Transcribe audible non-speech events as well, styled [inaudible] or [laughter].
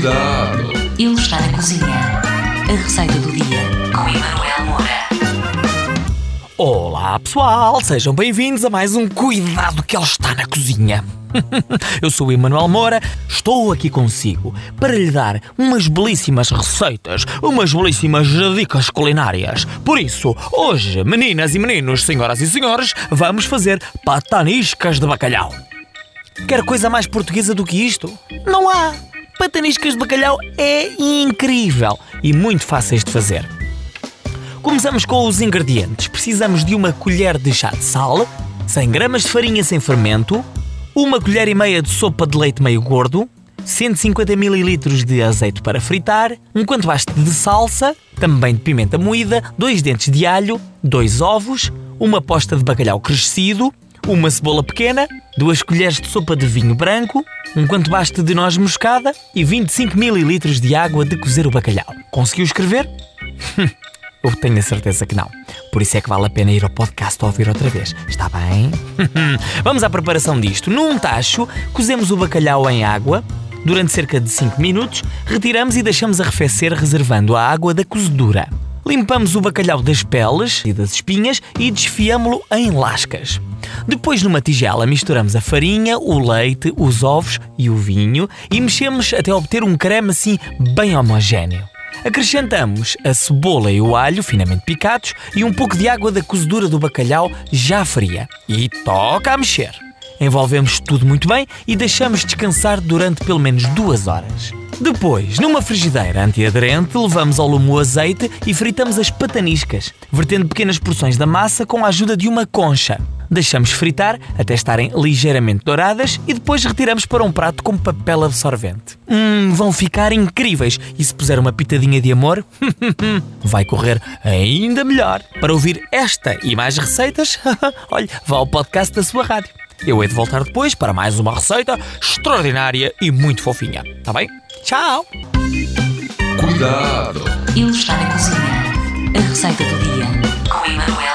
Cuidado! Ele está na cozinha. A receita do dia com Emanuel Moura. Olá pessoal, sejam bem-vindos a mais um Cuidado que ele está na cozinha. [laughs] Eu sou o Emanuel Moura, estou aqui consigo para lhe dar umas belíssimas receitas, umas belíssimas dicas culinárias. Por isso, hoje, meninas e meninos, senhoras e senhores, vamos fazer pataniscas de bacalhau. Quer coisa mais portuguesa do que isto? Não há! Pataniscas de bacalhau é incrível e muito fáceis de fazer. Começamos com os ingredientes. Precisamos de uma colher de chá de sal, 100 gramas de farinha sem fermento, uma colher e meia de sopa de leite meio gordo, 150 ml de azeite para fritar, um quanto baste de salsa, também de pimenta moída, dois dentes de alho, dois ovos, uma posta de bacalhau crescido, uma cebola pequena, duas colheres de sopa de vinho branco, um quanto baste de noz moscada e 25 ml de água de cozer o bacalhau. Conseguiu escrever? Eu tenho a certeza que não. Por isso é que vale a pena ir ao podcast ouvir outra vez. Está bem? Vamos à preparação disto. Num tacho, cozemos o bacalhau em água. Durante cerca de 5 minutos, retiramos e deixamos arrefecer, reservando a água da cozedura. Limpamos o bacalhau das peles e das espinhas e desfiamo-lo em lascas. Depois, numa tigela, misturamos a farinha, o leite, os ovos e o vinho e mexemos até obter um creme assim bem homogéneo. Acrescentamos a cebola e o alho finamente picados e um pouco de água da cozedura do bacalhau já fria. E toca a mexer. Envolvemos tudo muito bem e deixamos descansar durante pelo menos duas horas. Depois, numa frigideira antiaderente, levamos ao lume o azeite e fritamos as pataniscas, vertendo pequenas porções da massa com a ajuda de uma concha. Deixamos fritar até estarem ligeiramente douradas e depois retiramos para um prato com papel absorvente. Hum, vão ficar incríveis e se puser uma pitadinha de amor, [laughs] vai correr ainda melhor. Para ouvir esta e mais receitas, [laughs] olhe, vá ao podcast da sua rádio. Eu hei de voltar depois para mais uma receita extraordinária e muito fofinha. Tá bem? Tchau! Cuidado! Ele está na cozinha. A receita do dia com Emanuel